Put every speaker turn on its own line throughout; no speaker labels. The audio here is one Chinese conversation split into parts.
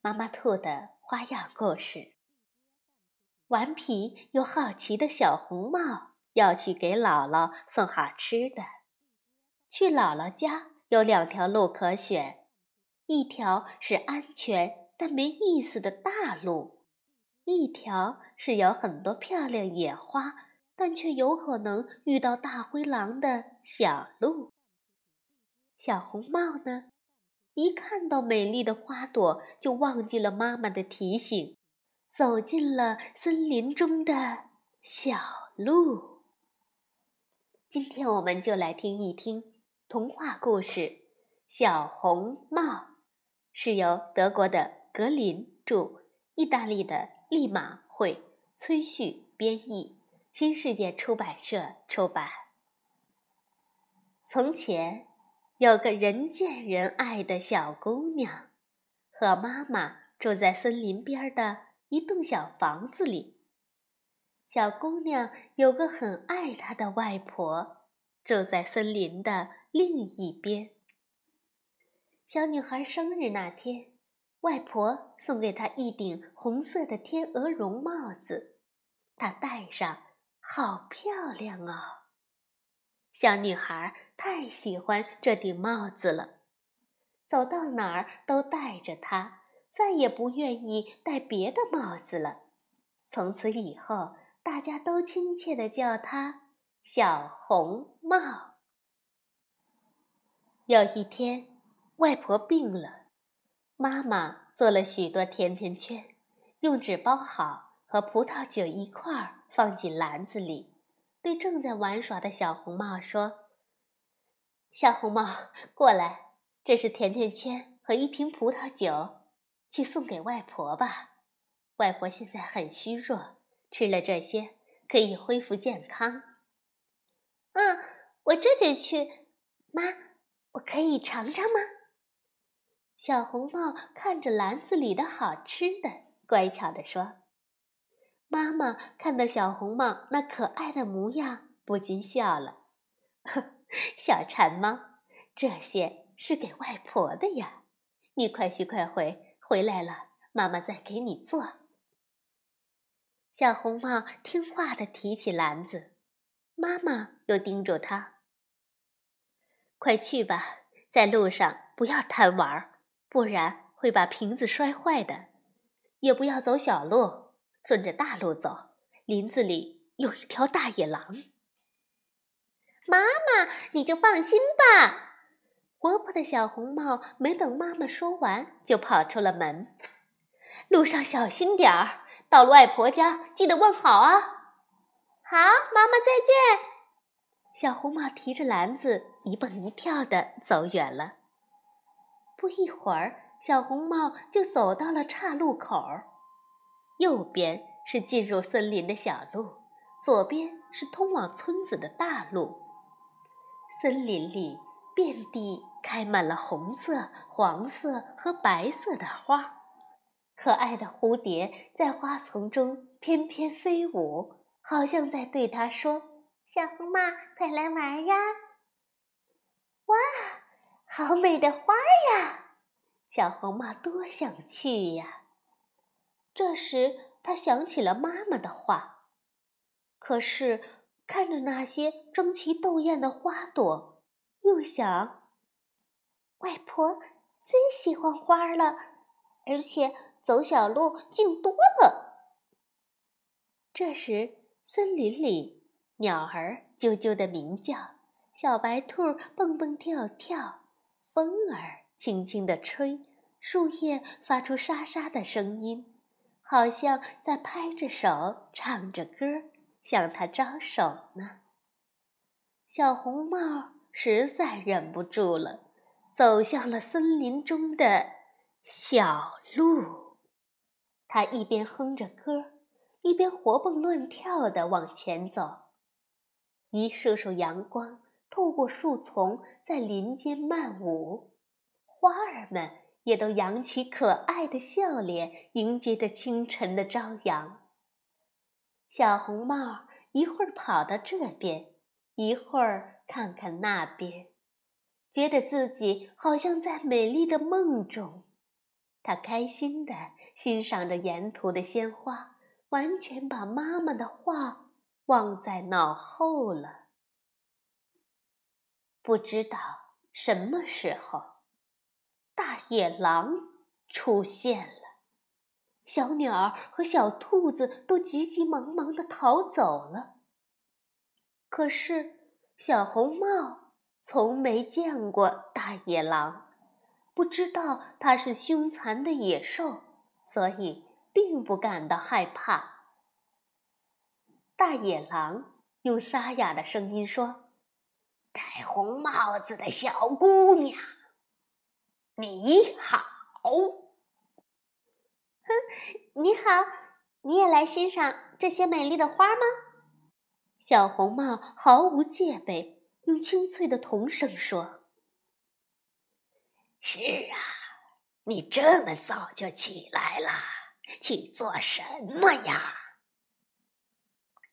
妈妈兔的花样故事。顽皮又好奇的小红帽要去给姥姥送好吃的。去姥姥家有两条路可选，一条是安全但没意思的大路，一条是有很多漂亮野花但却有可能遇到大灰狼的小路。小红帽呢？一看到美丽的花朵，就忘记了妈妈的提醒，走进了森林中的小路。今天我们就来听一听童话故事《小红帽》，是由德国的格林著，意大利的利马会，崔旭编译，新世界出版社出版。从前。有个人见人爱的小姑娘，和妈妈住在森林边的一栋小房子里。小姑娘有个很爱她的外婆，住在森林的另一边。小女孩生日那天，外婆送给她一顶红色的天鹅绒帽子，她戴上，好漂亮哦。小女孩太喜欢这顶帽子了，走到哪儿都戴着它，再也不愿意戴别的帽子了。从此以后，大家都亲切地叫它“小红帽”。有一天，外婆病了，妈妈做了许多甜甜圈，用纸包好，和葡萄酒一块儿放进篮子里。对正在玩耍的小红帽说：“小红帽，过来，这是甜甜圈和一瓶葡萄酒，去送给外婆吧。外婆现在很虚弱，吃了这些可以恢复健康。”“
嗯，我这就去。”“妈，我可以尝尝吗？”
小红帽看着篮子里的好吃的，乖巧地说。妈妈看到小红帽那可爱的模样，不禁笑了。小馋猫，这些是给外婆的呀，你快去快回，回来了妈妈再给你做。小红帽听话的提起篮子，妈妈又叮嘱他：“快去吧，在路上不要贪玩，不然会把瓶子摔坏的。也不要走小路。”顺着大路走，林子里有一条大野狼。
你就放心吧。
活泼的小红帽没等妈妈说完，就跑出了门。路上小心点儿，到了外婆家记得问好啊。
好，妈妈再见。
小红帽提着篮子一蹦一跳的走远了。不一会儿，小红帽就走到了岔路口。右边是进入森林的小路，左边是通往村子的大路。森林里遍地开满了红色、黄色和白色的花，可爱的蝴蝶在花丛中翩翩飞舞，好像在对它说：“
小红帽，快来玩呀！”哇，好美的花呀！
小红帽多想去呀！这时，他想起了妈妈的话，可是看着那些争奇斗艳的花朵，又想：
外婆最喜欢花了，而且走小路近多了。
这时，森林里鸟儿啾啾的鸣叫，小白兔蹦蹦跳跳，风儿轻轻地吹，树叶发出沙沙的声音。好像在拍着手唱着歌，向他招手呢。小红帽实在忍不住了，走向了森林中的小路。他一边哼着歌，一边活蹦乱跳地往前走。一束束阳光透过树丛，在林间漫舞，花儿们也都扬起可爱的笑脸，迎接着清晨的朝阳。小红帽一会儿跑到这边，一会儿看看那边。觉得自己好像在美丽的梦中，他开心地欣赏着沿途的鲜花，完全把妈妈的话忘在脑后了。不知道什么时候，大野狼出现了，小鸟和小兔子都急急忙忙地逃走了。可是小红帽。从没见过大野狼，不知道它是凶残的野兽，所以并不感到害怕。大野狼用沙哑的声音说：“
戴红帽子的小姑娘，你好。”“
哼，你好，你也来欣赏这些美丽的花吗？”
小红帽毫无戒备。用清脆的童声说：“
是啊，你这么早就起来了，去做什么呀？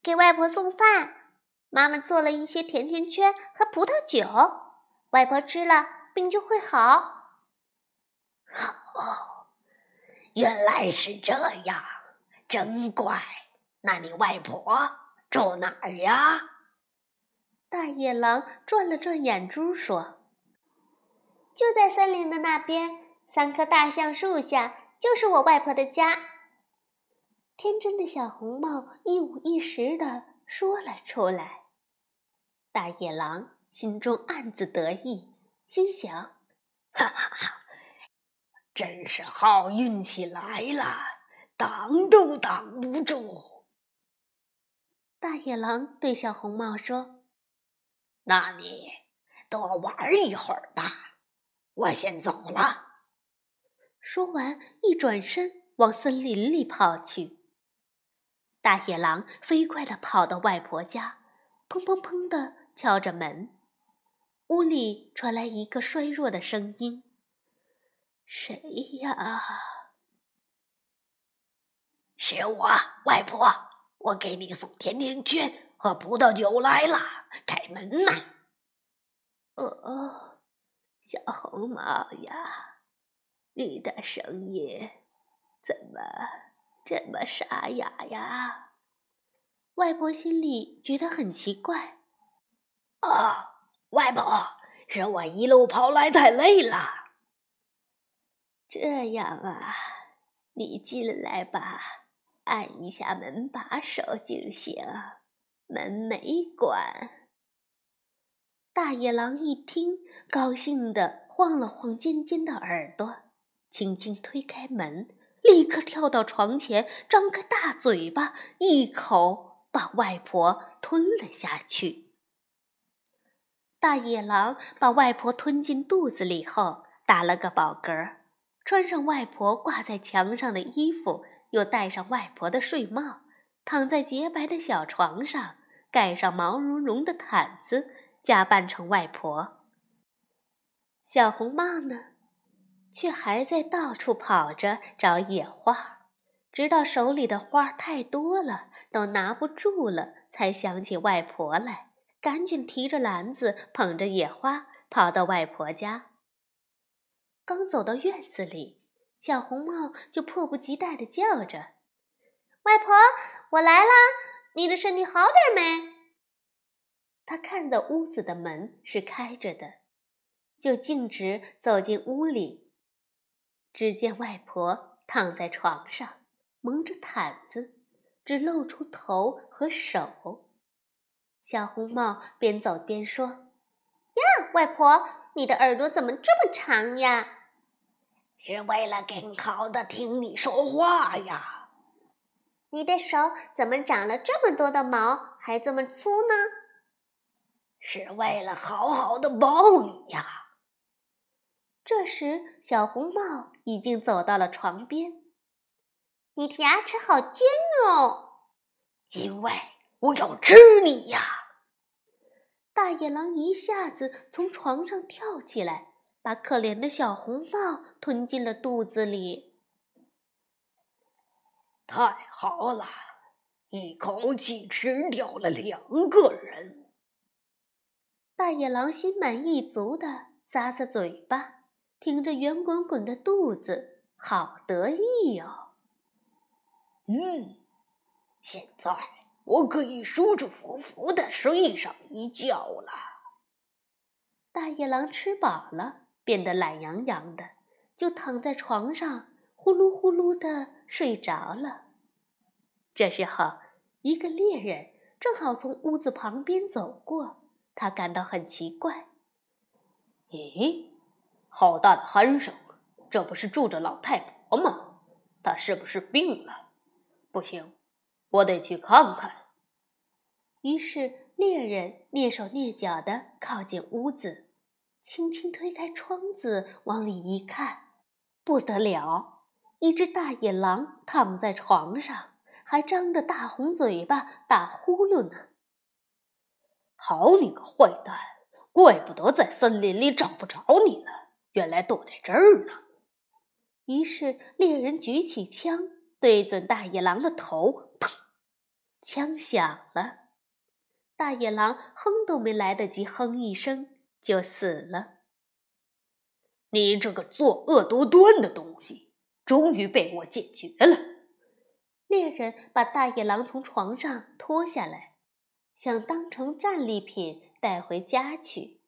给外婆送饭。妈妈做了一些甜甜圈和葡萄酒，外婆吃了病就会好。”
哦，原来是这样，真怪。那你外婆住哪儿呀？
大野狼转了转眼珠，说：“
就在森林的那边，三棵大橡树下，就是我外婆的家。”
天真的小红帽一五一十的说了出来。大野狼心中暗自得意，心想：“
哈哈哈，真是好运气来了，挡都挡不住。”
大野狼对小红帽说。
那你多玩一会儿吧，我先走了。
说完，一转身往森林里跑去。大野狼飞快地跑到外婆家，砰砰砰地敲着门。屋里传来一个衰弱的声音：“谁呀？”“
是我，外婆，我给你送甜甜圈和葡萄酒来了。”开门呐！
哦，小红帽呀，你的声音怎么这么沙哑呀？外婆心里觉得很奇怪。
哦，外婆，是我一路跑来太累了。
这样啊，你进来吧，按一下门把手就行，门没关。大野狼一听，高兴地晃了晃尖尖的耳朵，轻轻推开门，立刻跳到床前，张开大嘴巴，一口把外婆吞了下去。大野狼把外婆吞进肚子里后，打了个饱嗝，穿上外婆挂在墙上的衣服，又戴上外婆的睡帽，躺在洁白的小床上，盖上毛茸茸的毯子。假扮成外婆，小红帽呢，却还在到处跑着找野花，直到手里的花太多了，都拿不住了，才想起外婆来，赶紧提着篮子，捧着野花，跑到外婆家。刚走到院子里，小红帽就迫不及待地叫着：“
外婆，我来啦！你的身体好点没？”
他看到屋子的门是开着的，就径直走进屋里。只见外婆躺在床上，蒙着毯子，只露出头和手。小红帽边走边说：“
呀，外婆，你的耳朵怎么这么长呀？”“
是为了更好的听你说话呀。”“
你的手怎么长了这么多的毛，还这么粗呢？”
是为了好好的抱你呀。
这时，小红帽已经走到了床边。
你的牙齿好尖哦！
因为我要吃你呀！
大野狼一下子从床上跳起来，把可怜的小红帽吞进了肚子里。
太好了，一口气吃掉了两个人。
大野狼心满意足的咂咂嘴巴，挺着圆滚滚的肚子，好得意哟。
嗯，现在我可以舒舒服服的睡上一觉了。
大野狼吃饱了，变得懒洋洋的，就躺在床上呼噜呼噜的睡着了。这时候，一个猎人正好从屋子旁边走过，他感到很奇怪。
咦，好大的鼾声！这不是住着老太婆吗？她是不是病了？不行，我得去看看。
于是猎人蹑手蹑脚地靠近屋子，轻轻推开窗子，往里一看，不得了，一只大野狼躺在床上，还张着大红嘴巴打呼噜呢。
好你个坏蛋，怪不得在森林里找不着你呢，原来躲在这儿呢。
于是猎人举起枪。对准大野狼的头，砰！枪响了，大野狼哼都没来得及哼一声，就死了。
你这个作恶多端的东西，终于被我解决了。
猎人把大野狼从床上拖下来，想当成战利品带回家去。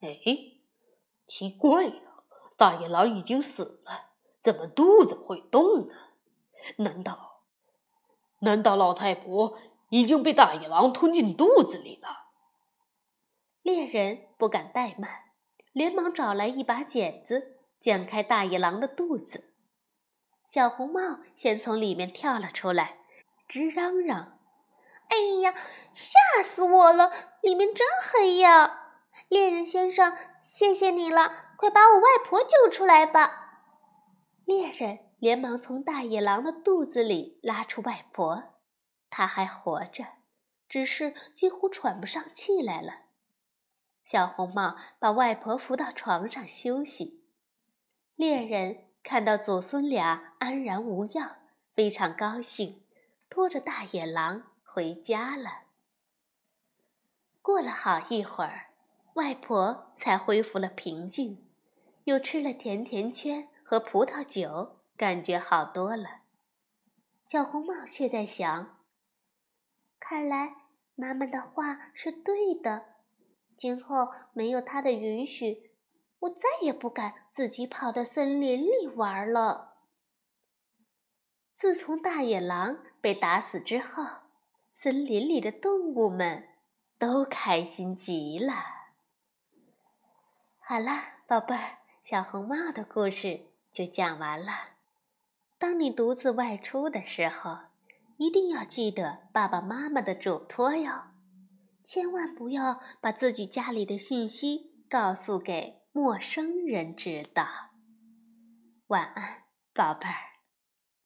哎，奇怪呀，大野狼已经死了。怎么肚子会动呢？难道，难道老太婆已经被大野狼吞进肚子里了？
猎人不敢怠慢，连忙找来一把剪子，剪开大野狼的肚子。小红帽先从里面跳了出来，直嚷嚷：“
哎呀，吓死我了！里面真黑呀！猎人先生，谢谢你了，快把我外婆救出来吧！”
猎人连忙从大野狼的肚子里拉出外婆，她还活着，只是几乎喘不上气来了。小红帽把外婆扶到床上休息。猎人看到祖孙俩安然无恙，非常高兴，拖着大野狼回家了。过了好一会儿，外婆才恢复了平静，又吃了甜甜圈。和葡萄酒，感觉好多了。小红帽却在想：看来妈妈的话是对的，今后没有他的允许，我再也不敢自己跑到森林里玩了。自从大野狼被打死之后，森林里的动物们都开心极了。好了，宝贝儿，小红帽的故事。就讲完了。当你独自外出的时候，一定要记得爸爸妈妈的嘱托哟，千万不要把自己家里的信息告诉给陌生人知道。晚安，宝贝儿。